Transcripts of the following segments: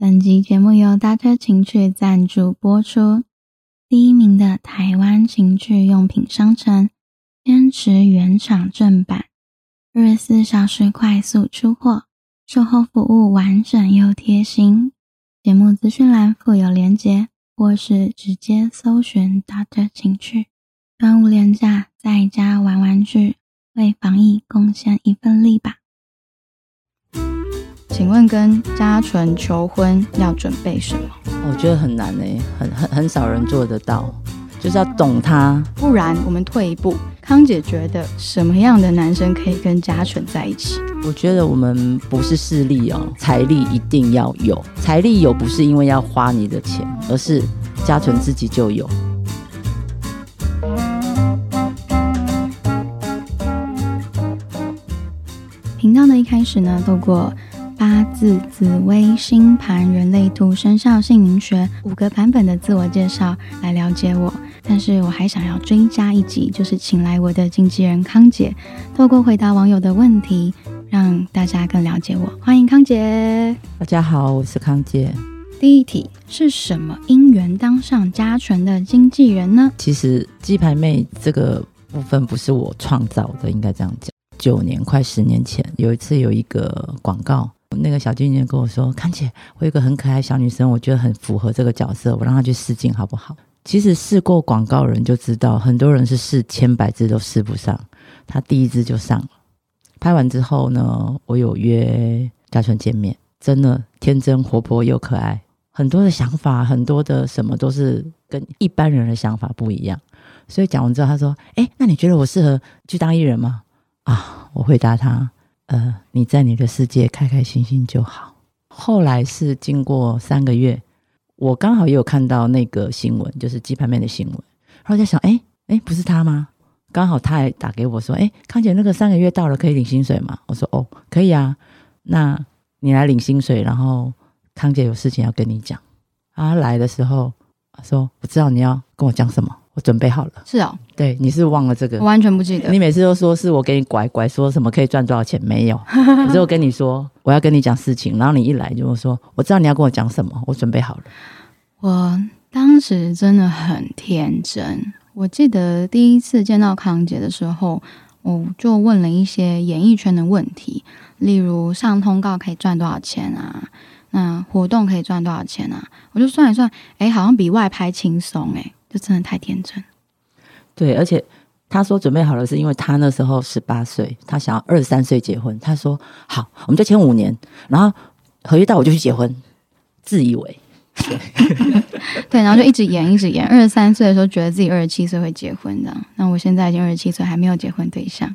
本集节目由大特情趣赞助播出。第一名的台湾情趣用品商城，坚持原厂正版，二十四小时快速出货，售后服务完整又贴心。节目资讯栏附有链接，或是直接搜寻大特情趣。端午连假，在家玩玩具，为防疫贡献一份力吧。请问跟嘉纯求婚要准备什么？我觉得很难诶，很很很少人做得到，就是要懂他。不然我们退一步，康姐觉得什么样的男生可以跟嘉纯在一起？我觉得我们不是势力哦，财力一定要有。财力有不是因为要花你的钱，而是嘉纯自己就有。频道的一开始呢，透过。八字、紫微星盘、人类图、生肖、姓名学五个版本的自我介绍来了解我，但是我还想要追加一集，就是请来我的经纪人康姐，透过回答网友的问题，让大家更了解我。欢迎康姐，大家好，我是康姐。第一题是什么因缘当上嘉纯的经纪人呢？其实鸡排妹这个部分不是我创造的，应该这样讲。九年快十年前，有一次有一个广告。那个小经纪人跟我说：“康姐，我有个很可爱小女生，我觉得很符合这个角色，我让她去试镜好不好？”其实试过广告人就知道，很多人是试千百支都试不上，他第一支就上了。拍完之后呢，我有约嘉纯见面，真的天真活泼又可爱，很多的想法，很多的什么都是跟一般人的想法不一样。所以讲完之后，他说：“哎，那你觉得我适合去当艺人吗？”啊，我回答他。呃，你在你的世界开开心心就好。后来是经过三个月，我刚好也有看到那个新闻，就是鸡排妹的新闻。然后在想，哎哎，不是他吗？刚好他还打给我说，哎，康姐，那个三个月到了，可以领薪水吗？我说，哦，可以啊。那你来领薪水，然后康姐有事情要跟你讲。他来的时候，说，我知道你要跟我讲什么。我准备好了，是哦，对，你是忘了这个，我完全不记得。你每次都说是我给你拐拐，说什么可以赚多少钱？没有，可是我跟你说我要跟你讲事情，然后你一来就说我知道你要跟我讲什么，我准备好了。我当时真的很天真，我记得第一次见到康姐的时候，我就问了一些演艺圈的问题，例如上通告可以赚多少钱啊？那活动可以赚多少钱啊？我就算一算，哎，好像比外拍轻松，哎。就真的太天真，对，而且他说准备好了，是因为他那时候十八岁，他想要二十三岁结婚。他说好，我们就签五年，然后合约到我就去结婚，自以为 对，然后就一直演，一直演。二十三岁的时候，觉得自己二十七岁会结婚的，那我现在已经二十七岁，还没有结婚对象，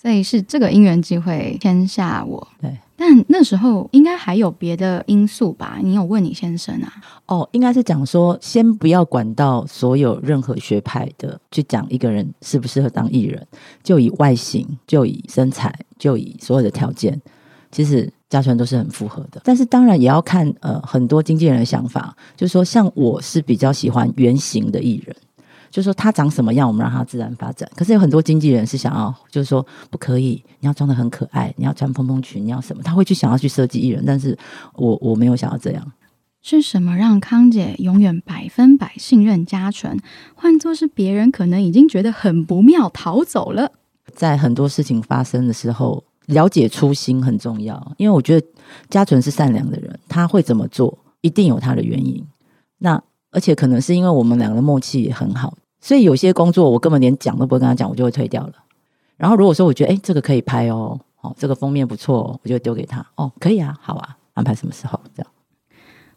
所以是这个因缘机会签下我。对。但那时候应该还有别的因素吧？你有问你先生啊？哦，应该是讲说，先不要管到所有任何学派的去讲一个人适不适合当艺人，就以外形，就以身材，就以所有的条件，其实嘉纯都是很符合的。但是当然也要看呃很多经纪人的想法，就是说像我是比较喜欢圆形的艺人。就是说他长什么样，我们让他自然发展。可是有很多经纪人是想要，就是说不可以，你要装的很可爱，你要穿蓬蓬裙，你要什么？他会去想要去设计艺人，但是我我没有想要这样。是什么让康姐永远百分百信任嘉纯？换作是别人，可能已经觉得很不妙，逃走了。在很多事情发生的时候，了解初心很重要。因为我觉得嘉纯是善良的人，他会怎么做，一定有他的原因。那而且可能是因为我们两个的默契也很好。所以有些工作我根本连讲都不会跟他讲，我就会退掉了。然后如果说我觉得哎这个可以拍哦，哦这个封面不错哦，我就丢给他。哦可以啊，好啊，安排什么时候这样？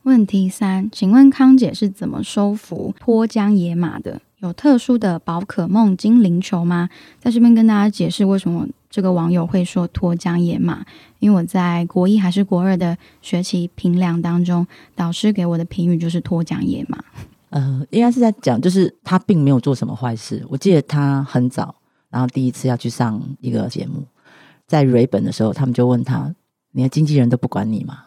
问题三，请问康姐是怎么收服脱缰野马的？有特殊的宝可梦精灵球吗？在这边跟大家解释为什么这个网友会说脱缰野马，因为我在国一还是国二的学期评量当中，导师给我的评语就是脱缰野马。呃，应该是在讲，就是他并没有做什么坏事。我记得他很早，然后第一次要去上一个节目，在瑞本的时候，他们就问他：“你的经纪人都不管你吗？”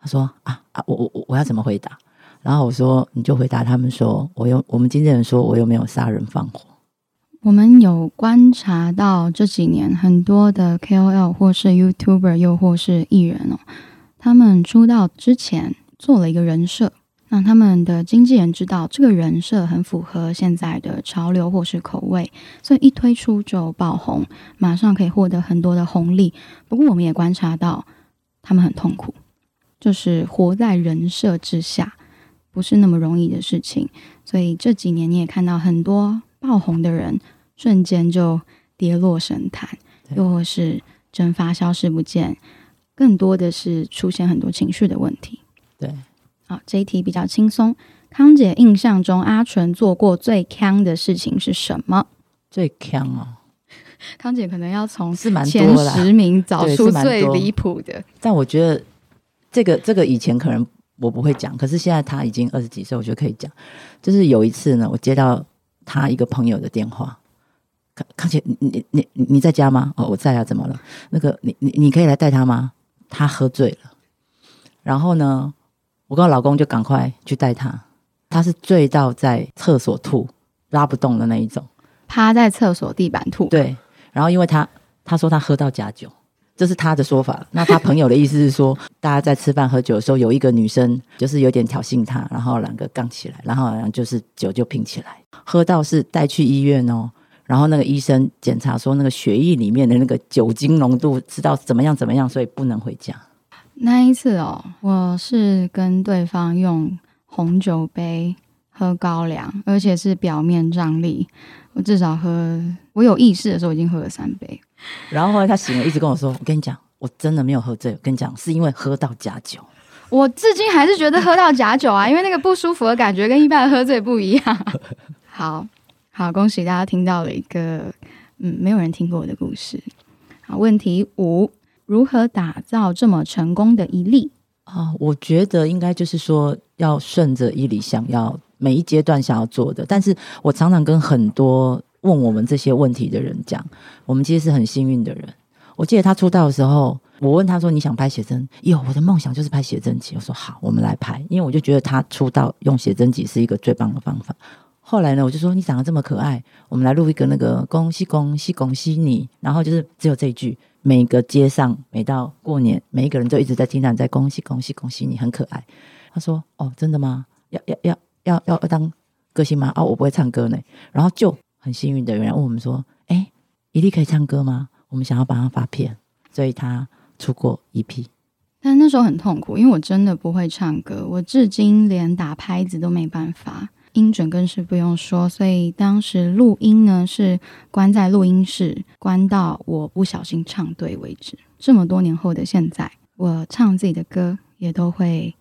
他说：“啊啊，我我我要怎么回答？”然后我说：“你就回答他们说，我又我们经纪人说我又没有杀人放火。”我们有观察到这几年很多的 KOL 或是 YouTuber 又或是艺人哦，他们出道之前。做了一个人设。那他们的经纪人知道这个人设很符合现在的潮流或是口味，所以一推出就爆红，马上可以获得很多的红利。不过我们也观察到，他们很痛苦，就是活在人设之下，不是那么容易的事情。所以这几年你也看到很多爆红的人，瞬间就跌落神坛，又或是蒸发消失不见，更多的是出现很多情绪的问题。对。好，这一题比较轻松。康姐印象中，阿纯做过最坑的事情是什么？最坑哦，康姐可能要从是蛮前十名找出最离谱的。但我觉得这个这个以前可能我不会讲，可是现在他已经二十几岁，我觉得可以讲。就是有一次呢，我接到他一个朋友的电话，康康姐，你你你你在家吗？哦，我在啊，怎么了？那个你你你可以来带他吗？他喝醉了，然后呢？我跟我老公就赶快去带他，他是醉到在厕所吐，拉不动的那一种，趴在厕所地板吐。对，然后因为他他说他喝到假酒，这是他的说法。那他朋友的意思是说，大家在吃饭喝酒的时候，有一个女生就是有点挑衅他，然后两个杠起来，然后好像就是酒就拼起来，喝到是带去医院哦。然后那个医生检查说，那个血液里面的那个酒精浓度知道怎么样怎么样，所以不能回家。那一次哦，我是跟对方用红酒杯喝高粱，而且是表面张力。我至少喝，我有意识的时候已经喝了三杯。然后后来他醒了，一直跟我说：“我跟你讲，我真的没有喝醉。我跟你讲，是因为喝到假酒。”我至今还是觉得喝到假酒啊，因为那个不舒服的感觉跟一般的喝醉不一样。好好，恭喜大家听到了一个嗯，没有人听过的故事。好，问题五。如何打造这么成功的一例啊？我觉得应该就是说，要顺着伊里想要每一阶段想要做的。但是我常常跟很多问我们这些问题的人讲，我们其实是很幸运的人。我记得他出道的时候，我问他说：“你想拍写真？”有，我的梦想就是拍写真集。我说：“好，我们来拍。”因为我就觉得他出道用写真集是一个最棒的方法。后来呢，我就说：“你长得这么可爱，我们来录一个那个恭喜恭喜恭喜你。”然后就是只有这一句。每个街上，每到过年，每一个人都一直在听到在恭喜恭喜恭喜你，很可爱。他说：“哦，真的吗？要要要要要当歌星吗？哦，我不会唱歌呢。”然后就很幸运的有人问我们说：“哎，伊利可以唱歌吗？我们想要帮他发片，所以他出过一批。但那时候很痛苦，因为我真的不会唱歌，我至今连打拍子都没办法。音准更是不用说，所以当时录音呢是关在录音室，关到我不小心唱对为止。这么多年后的现在，我唱自己的歌也都会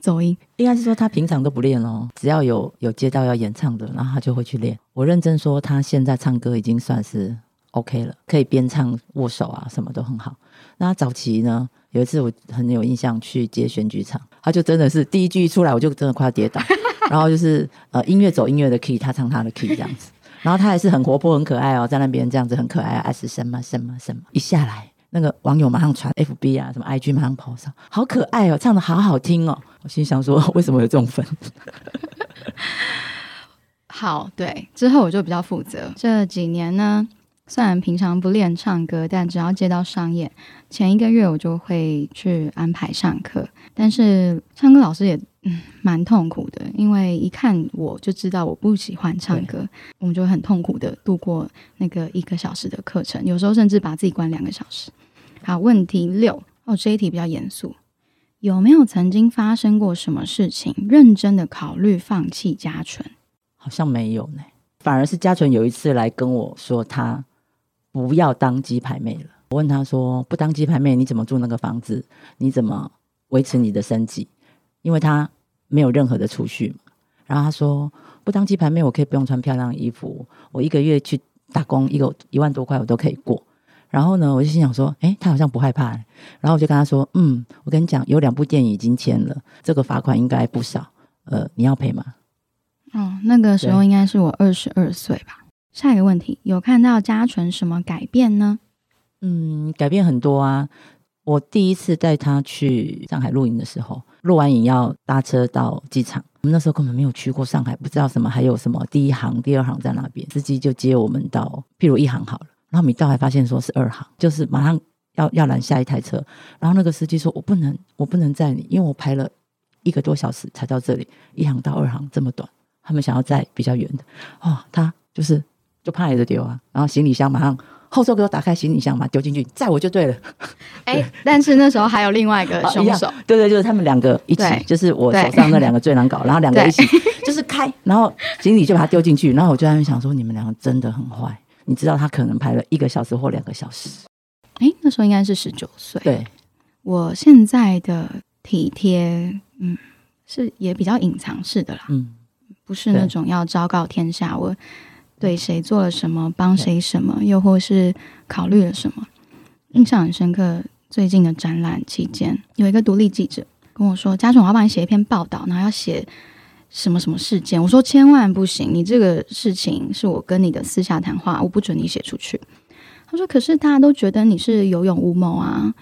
走音。应该是说他平常都不练哦，只要有有接到要演唱的，然后他就会去练。我认真说，他现在唱歌已经算是 OK 了，可以边唱握手啊，什么都很好。那早期呢，有一次我很有印象去接选举场，他就真的是第一句一出来，我就真的快要跌倒。然后就是呃音乐走音乐的 key，他唱他的 key 这样子，然后他还是很活泼很可爱哦，在那边这样子很可爱啊，爱是什么什么什么，一下来那个网友马上传 FB 啊，什么 IG 马上跑上，好可爱哦，唱的好好听哦，我心想说 为什么有这种粉？好，对，之后我就比较负责，这几年呢。虽然平常不练唱歌，但只要接到商演，前一个月我就会去安排上课。但是唱歌老师也嗯蛮痛苦的，因为一看我就知道我不喜欢唱歌，我们就会很痛苦的度过那个一个小时的课程，有时候甚至把自己关两个小时。好，问题六哦，这一题比较严肃，有没有曾经发生过什么事情，认真的考虑放弃嘉纯？好像没有呢，反而是嘉纯有一次来跟我说他。不要当鸡排妹了。我问他说：“不当鸡排妹，你怎么住那个房子？你怎么维持你的生计？因为他没有任何的储蓄嘛。”然后他说：“不当鸡排妹，我可以不用穿漂亮衣服，我一个月去打工，一个一万多块我都可以过。”然后呢，我就心想说：“哎，他好像不害怕。”然后我就跟他说：“嗯，我跟你讲，有两部电影已经签了，这个罚款应该不少。呃，你要赔吗？”哦，那个时候应该是我二十二岁吧。下一个问题，有看到嘉纯什么改变呢？嗯，改变很多啊。我第一次带他去上海录影的时候，录完影要搭车到机场。我们那时候根本没有去过上海，不知道什么还有什么第一行、第二行在那边。司机就接我们到，譬如一行好了，然后一到还发现说是二行，就是马上要要拦下一台车。然后那个司机说：“我不能，我不能载你，因为我排了一个多小时才到这里，一行到二行这么短，他们想要在比较远的，哦，他就是就怕着丢啊，然后行李箱马上后座给我打开行李箱嘛，丢进去载我就对了。哎，但是那时候还有另外一个凶手，对对，就是他们两个一起，就是我手上那两个最难搞，然后两个一起 就是开，然后行李就把它丢进去，然后我就在那想说，你们两个真的很坏，你知道他可能排了一个小时或两个小时。哎，那时候应该是十九岁。对，我现在的体贴，嗯，是也比较隐藏式的啦，嗯，不是那种要昭告天下，我对谁做了什么，帮谁什么，又或是考虑了什么。印象很深刻，最近的展览期间，有一个独立记者跟我说：“嘉纯，我要帮你写一篇报道，然后要写什么什么事件。”我说：“千万不行，你这个事情是我跟你的私下谈话，我不准你写出去。”他说：“可是大家都觉得你是有勇无谋啊，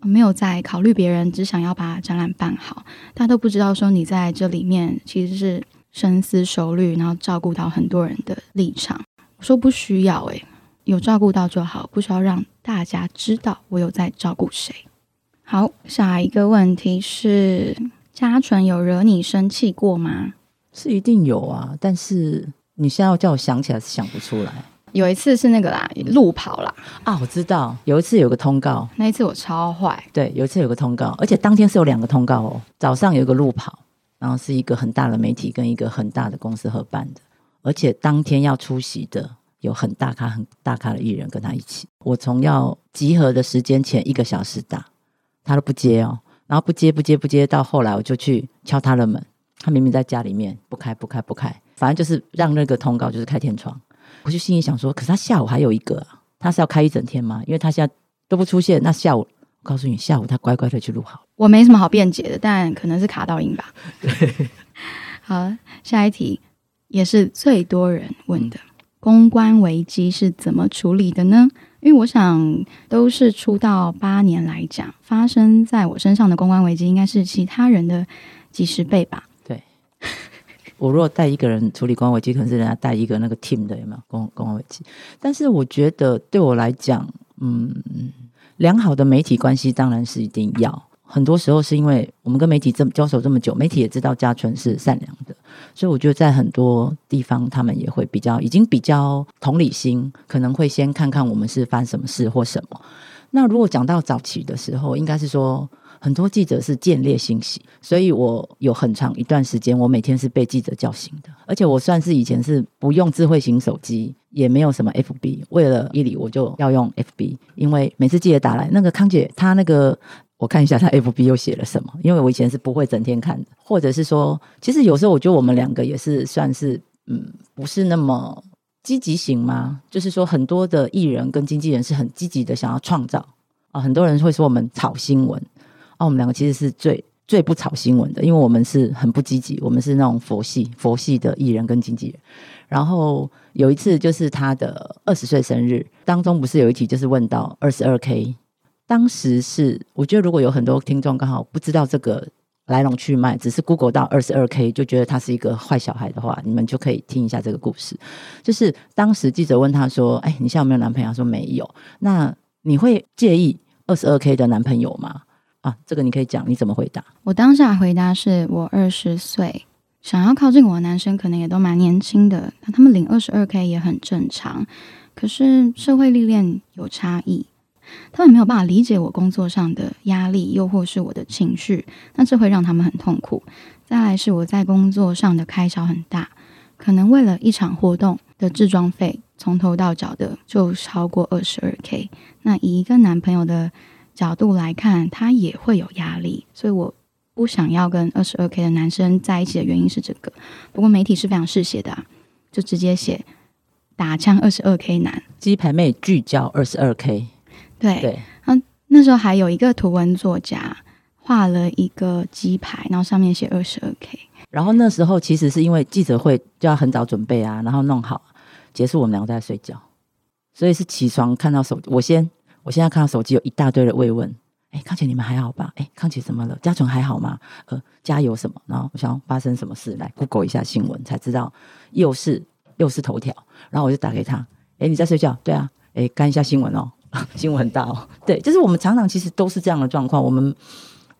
没有在考虑别人，只想要把展览办好。大家都不知道说你在这里面其实是深思熟虑，然后照顾到很多人的立场。”我说：“不需要，诶，有照顾到就好，不需要让大家知道我有在照顾谁。”好，下一个问题是：嘉纯有惹你生气过吗？是一定有啊，但是你现在要叫我想起来，是想不出来。有一次是那个啦，路跑啦啊，我知道有一次有个通告，那一次我超坏。对，有一次有个通告，而且当天是有两个通告哦。早上有一个路跑，然后是一个很大的媒体跟一个很大的公司合办的，而且当天要出席的有很大咖、很大咖的艺人跟他一起。我从要集合的时间前一个小时打，他都不接哦，然后不接不接不接，到后来我就去敲他的门，他明明在家里面不开不开不开，反正就是让那个通告就是开天窗。我就心里想说，可是他下午还有一个，他是要开一整天吗？因为他现在都不出现，那下午告诉你，下午他乖乖的去录好。我没什么好辩解的，但可能是卡到音吧。对，好，下一题也是最多人问的，公关危机是怎么处理的呢？因为我想，都是出道八年来讲，发生在我身上的公关危机，应该是其他人的几十倍吧。对 我如果带一个人处理公关危机，可能是人家带一个那个 team 的有没有公公关危机？但是我觉得对我来讲，嗯，良好的媒体关系当然是一定要。很多时候是因为我们跟媒体这么交手这么久，媒体也知道嘉纯是善良的，所以我觉得在很多地方他们也会比较已经比较同理心，可能会先看看我们是犯什么事或什么。那如果讲到早期的时候，应该是说。很多记者是建立信息，所以我有很长一段时间，我每天是被记者叫醒的。而且我算是以前是不用智慧型手机，也没有什么 FB。为了伊里，我就要用 FB，因为每次记者打来，那个康姐她那个，我看一下她 FB 又写了什么。因为我以前是不会整天看的，或者是说，其实有时候我觉得我们两个也是算是，嗯，不是那么积极型吗？就是说，很多的艺人跟经纪人是很积极的想要创造啊，很多人会说我们炒新闻。啊，我们两个其实是最最不炒新闻的，因为我们是很不积极，我们是那种佛系佛系的艺人跟经纪人。然后有一次就是他的二十岁生日当中，不是有一题就是问到二十二 K，当时是我觉得如果有很多听众刚好不知道这个来龙去脉，只是 Google 到二十二 K 就觉得他是一个坏小孩的话，你们就可以听一下这个故事。就是当时记者问他说：“哎，你现在有没有男朋友？”他说没有。那你会介意二十二 K 的男朋友吗？啊，这个你可以讲，你怎么回答？我当下回答是我二十岁，想要靠近我的男生可能也都蛮年轻的，那他们领二十二 k 也很正常。可是社会历练有差异，他们没有办法理解我工作上的压力，又或是我的情绪，那这会让他们很痛苦。再来是我在工作上的开销很大，可能为了一场活动的制装费，从头到脚的就超过二十二 k。那以一个男朋友的。角度来看，他也会有压力，所以我不想要跟二十二 k 的男生在一起的原因是这个。不过媒体是非常嗜血的，就直接写打枪二十二 k 男鸡排妹聚焦二十二 k。对对，嗯，那时候还有一个图文作家画了一个鸡排，然后上面写二十二 k。然后那时候其实是因为记者会就要很早准备啊，然后弄好结束，我们两个在睡觉，所以是起床看到手我先。我现在看到手机有一大堆的慰问，哎，康姐你们还好吧？哎，康姐怎么了？嘉纯还好吗？呃，加油什么？然后我想发生什么事，来 Google 一下新闻，才知道又是又是头条。然后我就打给他，哎，你在睡觉？对啊，哎，看一下新闻哦，新闻很大哦。对，就是我们常常其实都是这样的状况。我们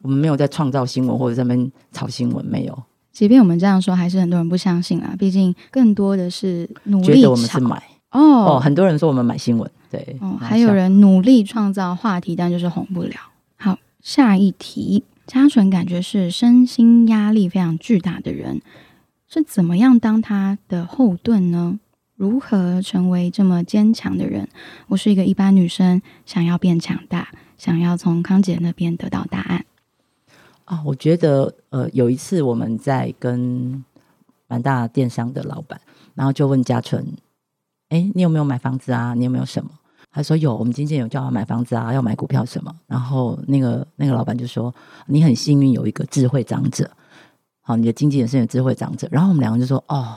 我们没有在创造新闻或者在那边炒新闻，没有。即便我们这样说，还是很多人不相信啊。毕竟更多的是努力觉得我们是买哦哦，很多人说我们买新闻，对，哦，还有人努力创造话题，但就是红不了。好，下一题，嘉纯感觉是身心压力非常巨大的人，是怎么样当他的后盾呢？如何成为这么坚强的人？我是一个一般女生，想要变强大，想要从康姐那边得到答案。啊，我觉得呃，有一次我们在跟蛮大电商的老板，然后就问嘉纯，哎，你有没有买房子啊？你有没有什么？他说有，我们经纪人有叫他买房子啊，要买股票什么。然后那个那个老板就说，你很幸运有一个智慧长者，好，你的经纪人是有智慧长者。然后我们两个就说，哦，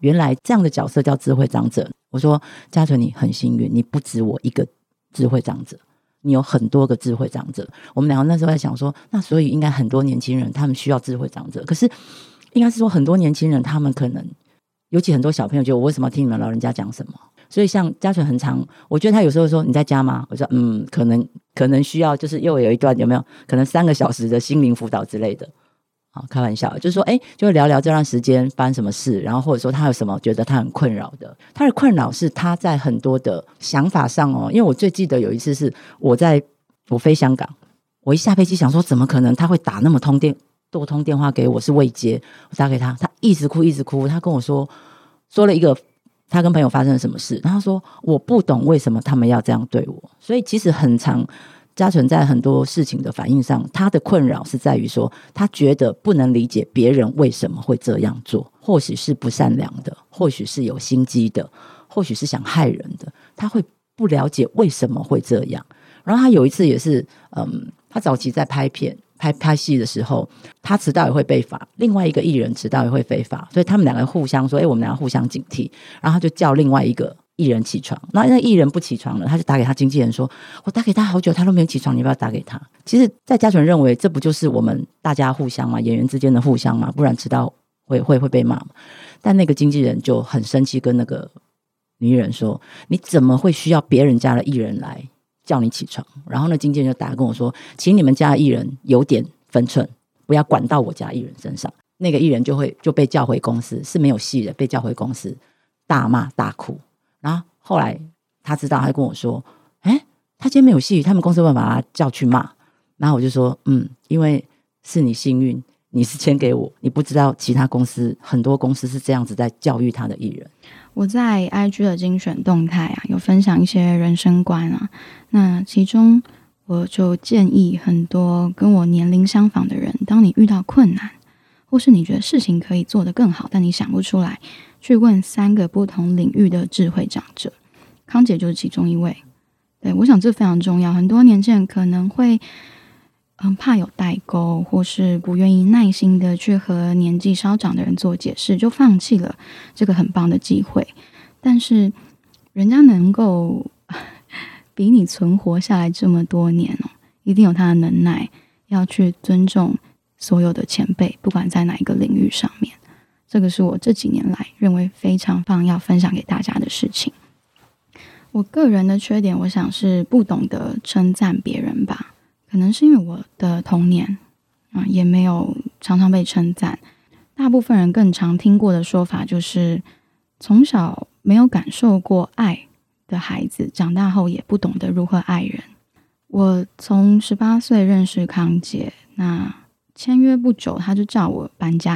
原来这样的角色叫智慧长者。我说嘉纯，你很幸运，你不止我一个智慧长者。你有很多个智慧长者，我们两个那时候在想说，那所以应该很多年轻人他们需要智慧长者，可是应该是说很多年轻人他们可能，尤其很多小朋友觉得我为什么要听你们老人家讲什么？所以像嘉纯很长，我觉得他有时候说你在家吗？我说嗯，可能可能需要就是又有一段有没有可能三个小时的心灵辅导之类的。好，开玩笑，就是说，哎，就聊聊这段时间发生什么事，然后或者说他有什么觉得他很困扰的。他的困扰是他在很多的想法上哦，因为我最记得有一次是我在我飞香港，我一下飞机想说，怎么可能他会打那么通电多通电话给我是未接，我打给他，他一直哭一直哭，他跟我说说了一个他跟朋友发生了什么事，然后他说我不懂为什么他们要这样对我，所以其实很长。嘉纯在很多事情的反应上，他的困扰是在于说，他觉得不能理解别人为什么会这样做，或许是不善良的，或许是有心机的，或许是想害人的，他会不了解为什么会这样。然后他有一次也是，嗯，他早期在拍片、拍拍戏的时候，他迟到也会被罚，另外一个艺人迟到也会被罚，所以他们两个互相说：“哎，我们两个互相警惕。”然后他就叫另外一个艺人起床，那那艺人不起床了，他就打给他经纪人说：“我打给他好久，他都没有起床，你不要打给他？”其实，在嘉纯认为，这不就是我们大家互相嘛，演员之间的互相嘛，不然迟到会会会被骂。但那个经纪人就很生气，跟那个女艺人说：“你怎么会需要别人家的艺人来叫你起床？”然后呢，经纪人就打跟我说：“请你们家艺人有点分寸，不要管到我家艺人身上。”那个艺人就会就被叫回公司，是没有戏的，被叫回公司大骂大哭。然后后来他知道，他跟我说：“哎，他今天没有戏，他们公司会把他叫去骂。”然后我就说：“嗯，因为是你幸运，你是签给我，你不知道其他公司很多公司是这样子在教育他的艺人。”我在 IG 的精选动态啊，有分享一些人生观啊。那其中我就建议很多跟我年龄相仿的人，当你遇到困难，或是你觉得事情可以做得更好，但你想不出来，去问三个不同领域的智慧长者。康姐就是其中一位。对我想这非常重要。很多年轻人可能会。嗯，怕有代沟，或是不愿意耐心的去和年纪稍长的人做解释，就放弃了这个很棒的机会。但是，人家能够 比你存活下来这么多年哦，一定有他的能耐。要去尊重所有的前辈，不管在哪一个领域上面，这个是我这几年来认为非常棒要分享给大家的事情。我个人的缺点，我想是不懂得称赞别人吧。可能是因为我的童年啊，也没有常常被称赞。大部分人更常听过的说法就是，从小没有感受过爱的孩子，长大后也不懂得如何爱人。我从十八岁认识康姐，那签约不久，他就叫我搬家，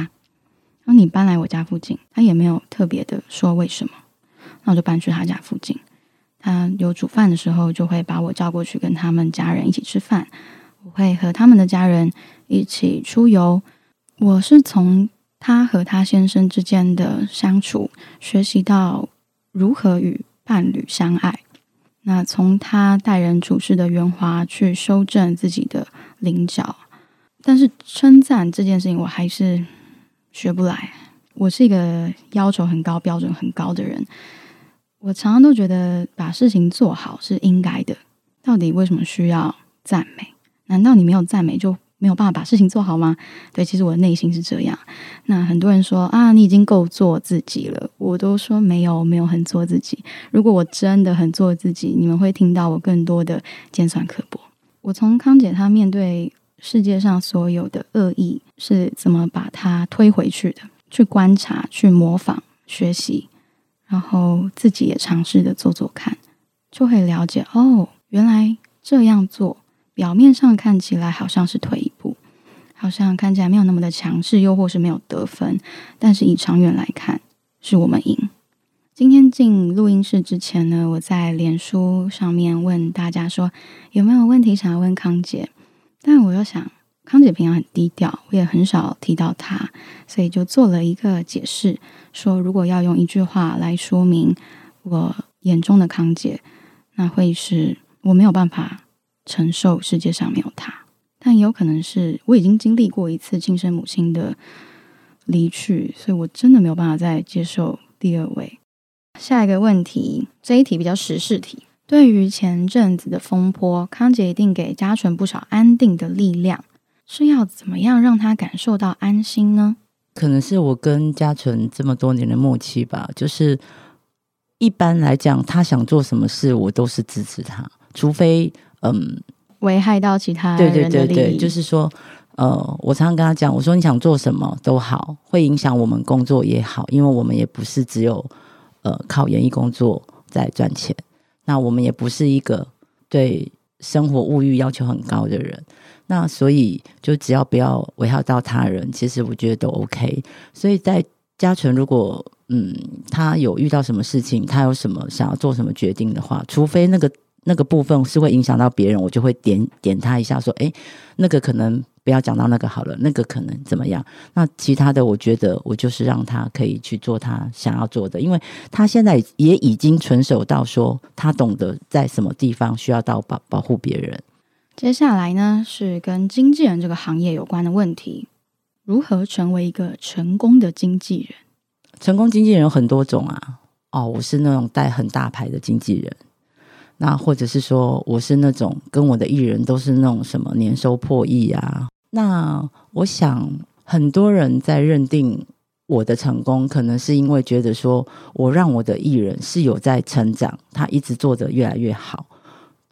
然后你搬来我家附近，他也没有特别的说为什么，那我就搬去他家附近。他有煮饭的时候，就会把我叫过去跟他们家人一起吃饭。我会和他们的家人一起出游。我是从他和他先生之间的相处学习到如何与伴侣相爱。那从他待人处事的圆滑去修正自己的棱角。但是称赞这件事情，我还是学不来。我是一个要求很高、标准很高的人。我常常都觉得把事情做好是应该的，到底为什么需要赞美？难道你没有赞美就没有办法把事情做好吗？对，其实我的内心是这样。那很多人说啊，你已经够做自己了，我都说没有，没有很做自己。如果我真的很做自己，你们会听到我更多的尖酸刻薄。我从康姐她面对世界上所有的恶意是怎么把它推回去的，去观察、去模仿、学习，然后自己也尝试的做做看，就会了解哦，原来这样做，表面上看起来好像是退一步，好像看起来没有那么的强势，又或是没有得分，但是以长远来看，是我们赢。今天进录音室之前呢，我在脸书上面问大家说有没有问题想要问康姐，但我又想康姐平常很低调，我也很少提到她，所以就做了一个解释，说如果要用一句话来说明我眼中的康姐，那会是我没有办法承受世界上没有她，但也有可能是我已经经历过一次亲生母亲的离去，所以我真的没有办法再接受第二位。下一个问题，这一题比较时事题。对于前阵子的风波，康姐一定给嘉纯不少安定的力量，是要怎么样让他感受到安心呢？可能是我跟嘉纯这么多年的默契吧。就是一般来讲，他想做什么事，我都是支持他，除非嗯危害到其他对对。对对，就是说呃，我常常跟他讲，我说你想做什么都好，会影响我们工作也好，因为我们也不是只有呃靠演艺工作在赚钱，那我们也不是一个对生活物欲要求很高的人，那所以就只要不要危害到他人，其实我觉得都 OK。所以在嘉纯如果嗯他有遇到什么事情，他有什么想要做什么决定的话，除非那个那个部分是会影响到别人，我就会点点他一下，说，诶，那个可能不要讲到那个好了，那个可能怎么样？那其他的，我觉得我就是让他可以去做他想要做的，因为他现在也已经纯熟到说，他懂得在什么地方需要到保保护别人。接下来呢，是跟经纪人这个行业有关的问题：如何成为一个成功的经纪人？成功经纪人有很多种啊，哦，我是那种带很大牌的经纪人。那或者是说，我是那种跟我的艺人都是那种什么年收破亿啊。那我想，很多人在认定我的成功，可能是因为觉得说我让我的艺人是有在成长，他一直做得越来越好，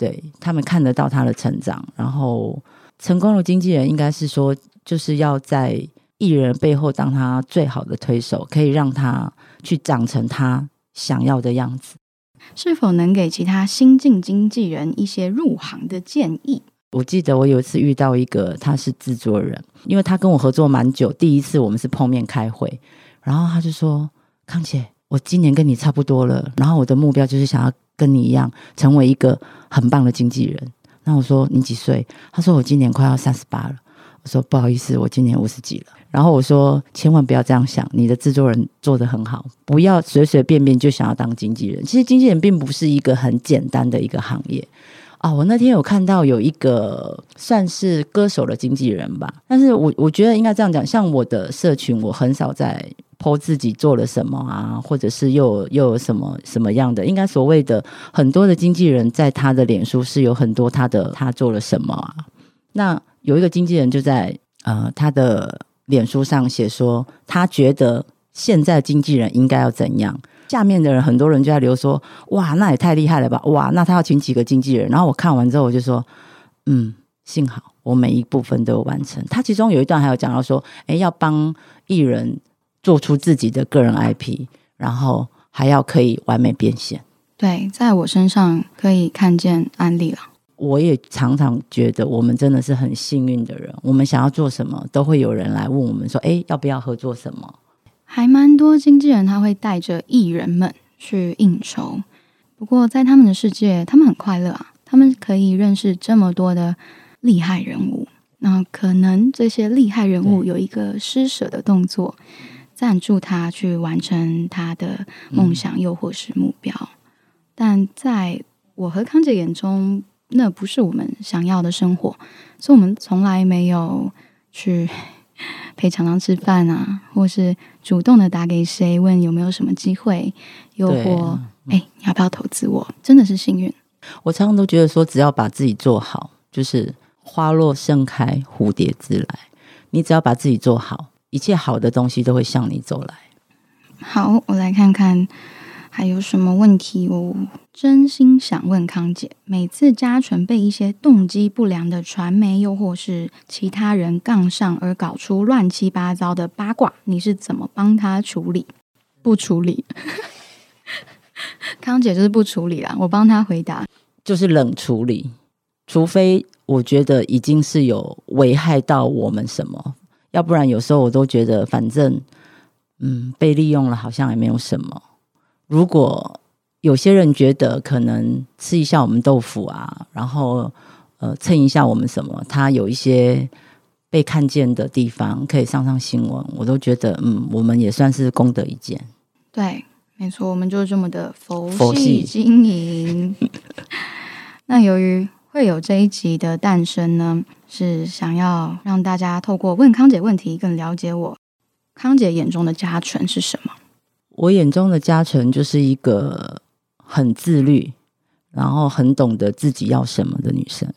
对他们看得到他的成长。然后，成功的经纪人应该是说，就是要在艺人背后当他最好的推手，可以让他去长成他想要的样子。是否能给其他新晋经纪人一些入行的建议？我记得我有一次遇到一个，他是制作人，因为他跟我合作蛮久，第一次我们是碰面开会，然后他就说：“康姐，我今年跟你差不多了，然后我的目标就是想要跟你一样，成为一个很棒的经纪人。”那我说：“你几岁？”他说：“我今年快要三十八了。”我说：“不好意思，我今年五十几了。”然后我说：“千万不要这样想，你的制作人做得很好，不要随随便便就想要当经纪人。其实经纪人并不是一个很简单的一个行业啊。我那天有看到有一个算是歌手的经纪人吧，但是我我觉得应该这样讲，像我的社群，我很少在 po 自己做了什么啊，或者是又又有什么什么样的。应该所谓的很多的经纪人，在他的脸书是有很多他的他做了什么啊。那有一个经纪人就在呃他的。脸书上写说，他觉得现在经纪人应该要怎样？下面的人很多人就在留说，哇，那也太厉害了吧！哇，那他要请几个经纪人？然后我看完之后，我就说，嗯，幸好我每一部分都有完成。他其中有一段还有讲到说，诶，要帮艺人做出自己的个人 IP，然后还要可以完美变现。对，在我身上可以看见案例了。我也常常觉得，我们真的是很幸运的人。我们想要做什么，都会有人来问我们说：“哎，要不要合作什么？”还蛮多经纪人他会带着艺人们去应酬，不过在他们的世界，他们很快乐啊，他们可以认识这么多的厉害人物。那可能这些厉害人物有一个施舍的动作，赞助他去完成他的梦想，又或是目标。但在我和康姐眼中，那不是我们想要的生活，所以我们从来没有去陪常常吃饭啊，或是主动的打给谁问有没有什么机会，又或哎，你要不要投资我？真的是幸运。我常常都觉得说，只要把自己做好，就是花落盛开，蝴蝶自来。你只要把自己做好，一切好的东西都会向你走来。好，我来看看还有什么问题？我真心想问康姐，每次嘉纯被一些动机不良的传媒又或是其他人杠上而搞出乱七八糟的八卦，你是怎么帮他处理？不处理？康姐就是不处理啦，我帮他回答，就是冷处理，除非我觉得已经是有危害到我们什么，要不然有时候我都觉得反正。嗯，被利用了好像也没有什么。如果有些人觉得可能吃一下我们豆腐啊，然后呃蹭一下我们什么，他有一些被看见的地方可以上上新闻，我都觉得嗯，我们也算是功德一件。对，没错，我们就是这么的佛系经营。那由于会有这一集的诞生呢，是想要让大家透过问康姐问题更了解我。康姐眼中的家纯是什么？我眼中的嘉诚就是一个很自律，然后很懂得自己要什么的女生。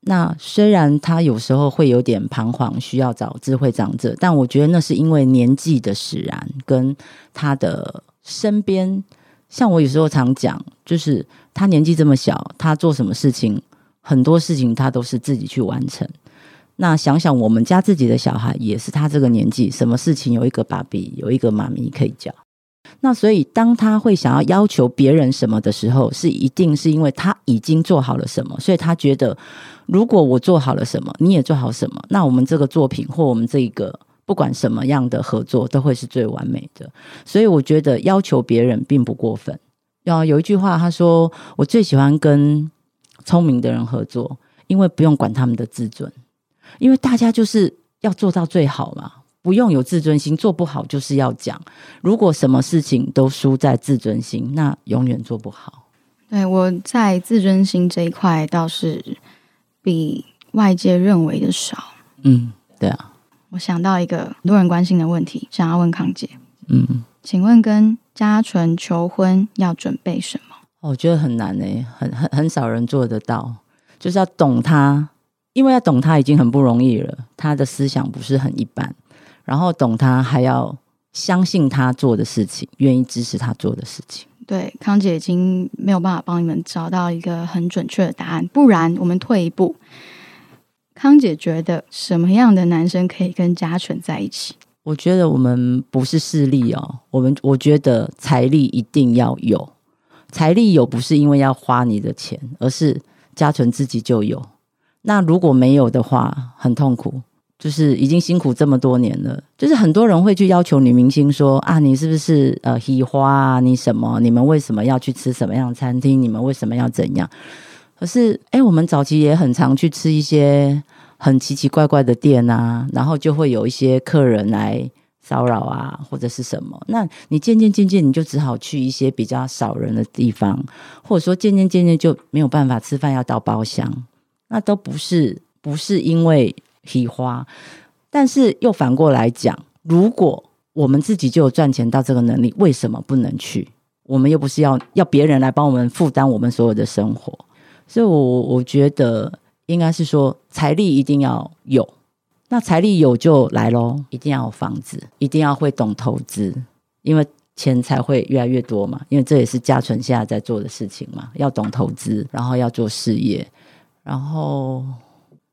那虽然她有时候会有点彷徨，需要找智慧长者，但我觉得那是因为年纪的使然，跟她的身边。像我有时候常讲，就是她年纪这么小，她做什么事情，很多事情她都是自己去完成。那想想我们家自己的小孩也是他这个年纪，什么事情有一个爸比，有一个妈咪可以教。那所以当他会想要要求别人什么的时候，是一定是因为他已经做好了什么，所以他觉得如果我做好了什么，你也做好什么，那我们这个作品或我们这个不管什么样的合作都会是最完美的。所以我觉得要求别人并不过分。要有一句话他说：“我最喜欢跟聪明的人合作，因为不用管他们的自尊。”因为大家就是要做到最好嘛，不用有自尊心，做不好就是要讲。如果什么事情都输在自尊心，那永远做不好。对我在自尊心这一块倒是比外界认为的少。嗯，对啊。我想到一个很多人关心的问题，想要问康姐。嗯，请问跟嘉纯求婚要准备什么？我觉得很难诶，很很很少人做得到，就是要懂他。因为要懂他已经很不容易了，他的思想不是很一般，然后懂他还要相信他做的事情，愿意支持他做的事情。对，康姐已经没有办法帮你们找到一个很准确的答案，不然我们退一步，康姐觉得什么样的男生可以跟嘉纯在一起？我觉得我们不是势力哦，我们我觉得财力一定要有，财力有不是因为要花你的钱，而是嘉纯自己就有。那如果没有的话，很痛苦。就是已经辛苦这么多年了，就是很多人会去要求女明星说啊，你是不是呃喜花啊？你什么？你们为什么要去吃什么样的餐厅？你们为什么要怎样？可是，哎，我们早期也很常去吃一些很奇奇怪怪的店啊，然后就会有一些客人来骚扰啊，或者是什么。那你渐渐渐渐，你就只好去一些比较少人的地方，或者说渐渐渐渐就没有办法吃饭要到包厢。那都不是不是因为喜花，但是又反过来讲，如果我们自己就有赚钱到这个能力，为什么不能去？我们又不是要要别人来帮我们负担我们所有的生活，所以，我我觉得应该是说财力一定要有，那财力有就来喽，一定要有房子，一定要会懂投资，因为钱才会越来越多嘛，因为这也是嘉纯现在在做的事情嘛，要懂投资，然后要做事业。然后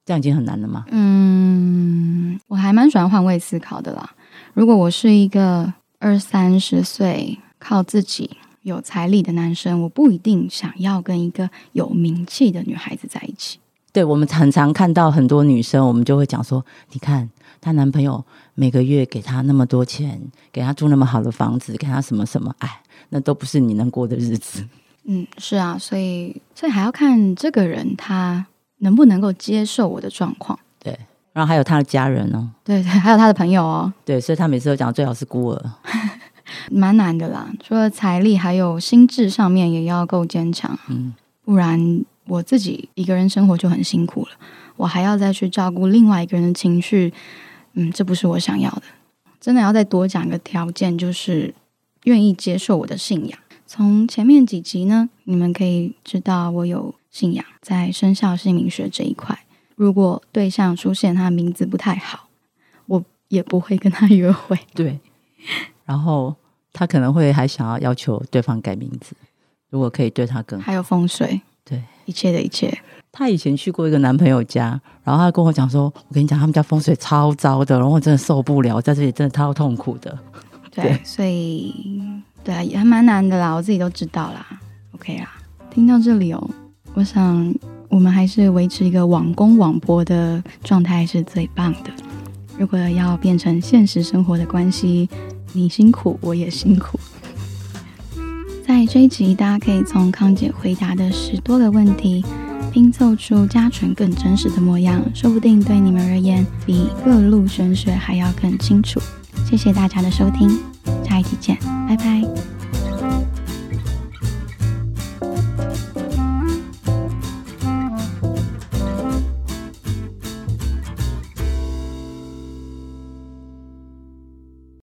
这样已经很难了吗？嗯，我还蛮喜欢换位思考的啦。如果我是一个二三十岁靠自己有财力的男生，我不一定想要跟一个有名气的女孩子在一起。对，我们很常看到很多女生，我们就会讲说：你看她男朋友每个月给她那么多钱，给她住那么好的房子，给她什么什么，哎，那都不是你能过的日子。嗯，是啊，所以所以还要看这个人他能不能够接受我的状况。对，然后还有他的家人哦，对对，还有他的朋友哦。对，所以他每次都讲最好是孤儿，蛮难的啦。除了财力，还有心智上面也要够坚强。嗯，不然我自己一个人生活就很辛苦了，我还要再去照顾另外一个人的情绪。嗯，这不是我想要的。真的要再多讲一个条件，就是愿意接受我的信仰。从前面几集呢，你们可以知道我有信仰在生肖姓名学这一块。如果对象出现他名字不太好，我也不会跟他约会。对，然后他可能会还想要要求对方改名字，如果可以对他更好。还有风水，对一切的一切。他以前去过一个男朋友家，然后他跟我讲说：“我跟你讲，他们家风水超糟的，然后我真的受不了，在这里真的超痛苦的。对，对所以对啊，也还蛮难的啦，我自己都知道啦。OK 啦，听到这里哦，我想我们还是维持一个网公网婆的状态是最棒的。如果要变成现实生活的关系，你辛苦，我也辛苦。在这一集，大家可以从康姐回答的十多个问题，拼凑出嘉纯更真实的模样，说不定对你们而言，比各路玄学还要更清楚。谢谢大家的收听，下一期见，拜拜。